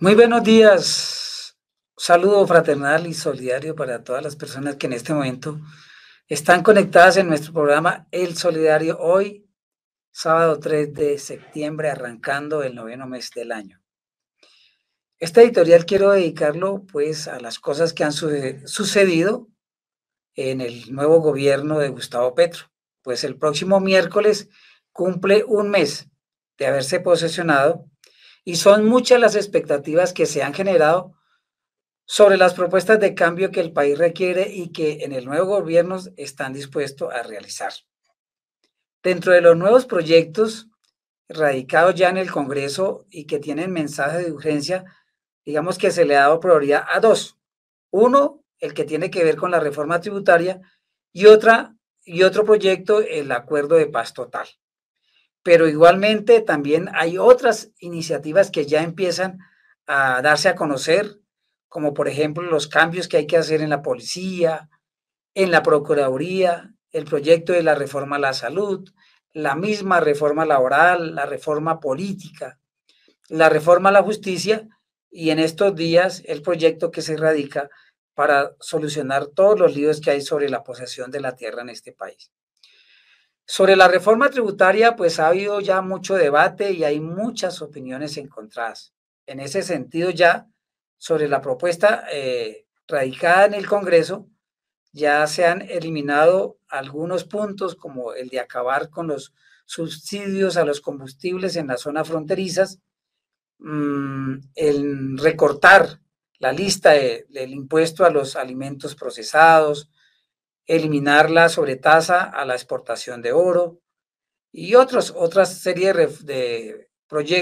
Muy buenos días. Saludo fraternal y solidario para todas las personas que en este momento están conectadas en nuestro programa El Solidario hoy, sábado 3 de septiembre, arrancando el noveno mes del año. Este editorial quiero dedicarlo pues a las cosas que han sucedido en el nuevo gobierno de Gustavo Petro, pues el próximo miércoles cumple un mes de haberse posesionado y son muchas las expectativas que se han generado sobre las propuestas de cambio que el país requiere y que en el nuevo gobierno están dispuestos a realizar. Dentro de los nuevos proyectos radicados ya en el Congreso y que tienen mensaje de urgencia, digamos que se le ha dado prioridad a dos. Uno, el que tiene que ver con la reforma tributaria y otra y otro proyecto, el acuerdo de paz total pero igualmente también hay otras iniciativas que ya empiezan a darse a conocer, como por ejemplo los cambios que hay que hacer en la policía, en la Procuraduría, el proyecto de la reforma a la salud, la misma reforma laboral, la reforma política, la reforma a la justicia y en estos días el proyecto que se radica para solucionar todos los líos que hay sobre la posesión de la tierra en este país. Sobre la reforma tributaria, pues ha habido ya mucho debate y hay muchas opiniones encontradas. En ese sentido, ya sobre la propuesta eh, radicada en el Congreso, ya se han eliminado algunos puntos como el de acabar con los subsidios a los combustibles en las zonas fronterizas, mm, el recortar la lista del impuesto a los alimentos procesados, eliminar la sobretasa a la exportación de oro y otros, otras serie de,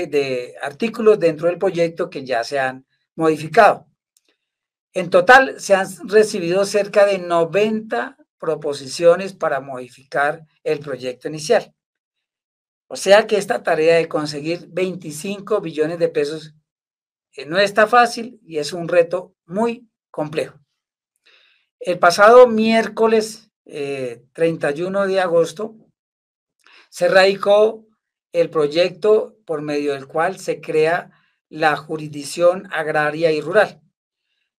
de artículos dentro del proyecto que ya se han modificado. En total se han recibido cerca de 90 proposiciones para modificar el proyecto inicial. O sea que esta tarea de conseguir 25 billones de pesos eh, no está fácil y es un reto muy complejo. El pasado miércoles 31 eh, de agosto se radicó el proyecto por medio del cual se crea la jurisdicción agraria y rural.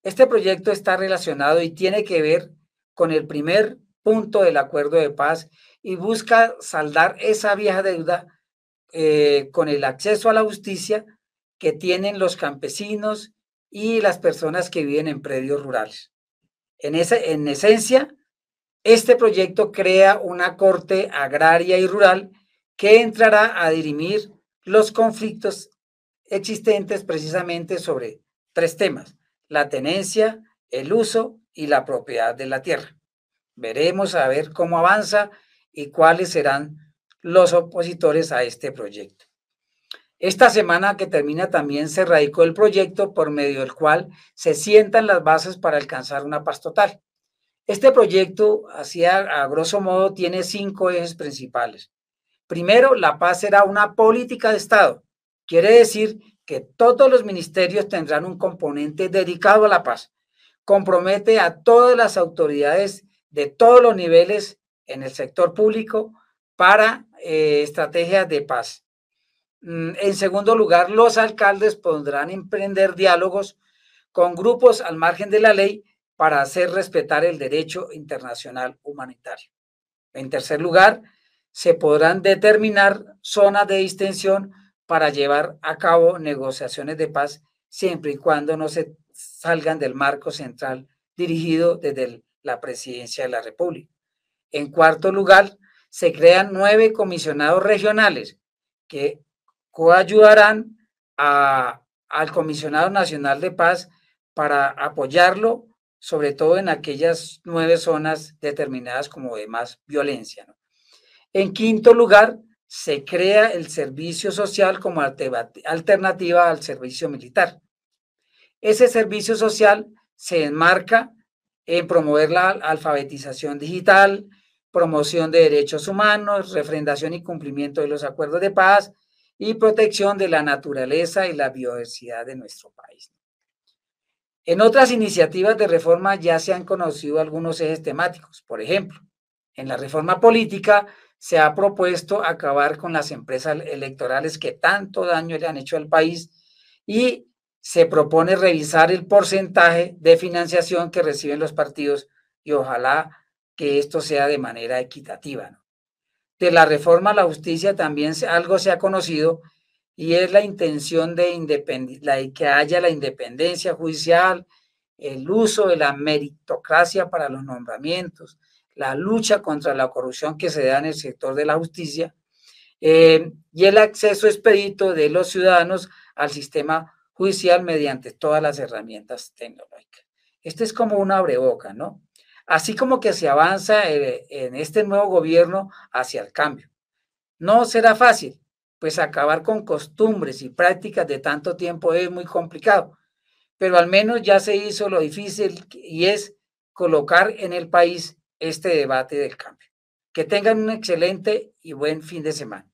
Este proyecto está relacionado y tiene que ver con el primer punto del acuerdo de paz y busca saldar esa vieja deuda eh, con el acceso a la justicia que tienen los campesinos y las personas que viven en predios rurales. En, en esencia, este proyecto crea una corte agraria y rural que entrará a dirimir los conflictos existentes precisamente sobre tres temas, la tenencia, el uso y la propiedad de la tierra. Veremos a ver cómo avanza y cuáles serán los opositores a este proyecto. Esta semana que termina también se radicó el proyecto por medio del cual se sientan las bases para alcanzar una paz total. Este proyecto, así a, grosso modo, tiene cinco ejes principales. Primero, la paz será una política de Estado. Quiere decir que todos los ministerios tendrán un componente dedicado a la paz. Compromete a todas las autoridades de todos los niveles en el sector público para eh, estrategias de paz. Mm, en segundo lugar, los alcaldes podrán emprender diálogos con grupos al margen de la ley para hacer respetar el derecho internacional humanitario. En tercer lugar, se podrán determinar zonas de distensión para llevar a cabo negociaciones de paz siempre y cuando no se salgan del marco central dirigido desde la presidencia de la República. En cuarto lugar, se crean nueve comisionados regionales que coayudarán al Comisionado Nacional de Paz para apoyarlo, sobre todo en aquellas nueve zonas determinadas como de más violencia. En quinto lugar, se crea el servicio social como alternativa al servicio militar. Ese servicio social se enmarca en promover la alfabetización digital, promoción de derechos humanos, refrendación y cumplimiento de los acuerdos de paz, y protección de la naturaleza y la biodiversidad de nuestro país. En otras iniciativas de reforma ya se han conocido algunos ejes temáticos. Por ejemplo, en la reforma política se ha propuesto acabar con las empresas electorales que tanto daño le han hecho al país y se propone revisar el porcentaje de financiación que reciben los partidos y ojalá que esto sea de manera equitativa. De la reforma a la justicia también algo se ha conocido y es la intención de la, que haya la independencia judicial, el uso de la meritocracia para los nombramientos, la lucha contra la corrupción que se da en el sector de la justicia eh, y el acceso expedito de los ciudadanos al sistema judicial mediante todas las herramientas tecnológicas. Este es como una abreboca, ¿no? Así como que se avanza eh, en este nuevo gobierno hacia el cambio. No será fácil, pues acabar con costumbres y prácticas de tanto tiempo es muy complicado, pero al menos ya se hizo lo difícil y es colocar en el país este debate del cambio. Que tengan un excelente y buen fin de semana.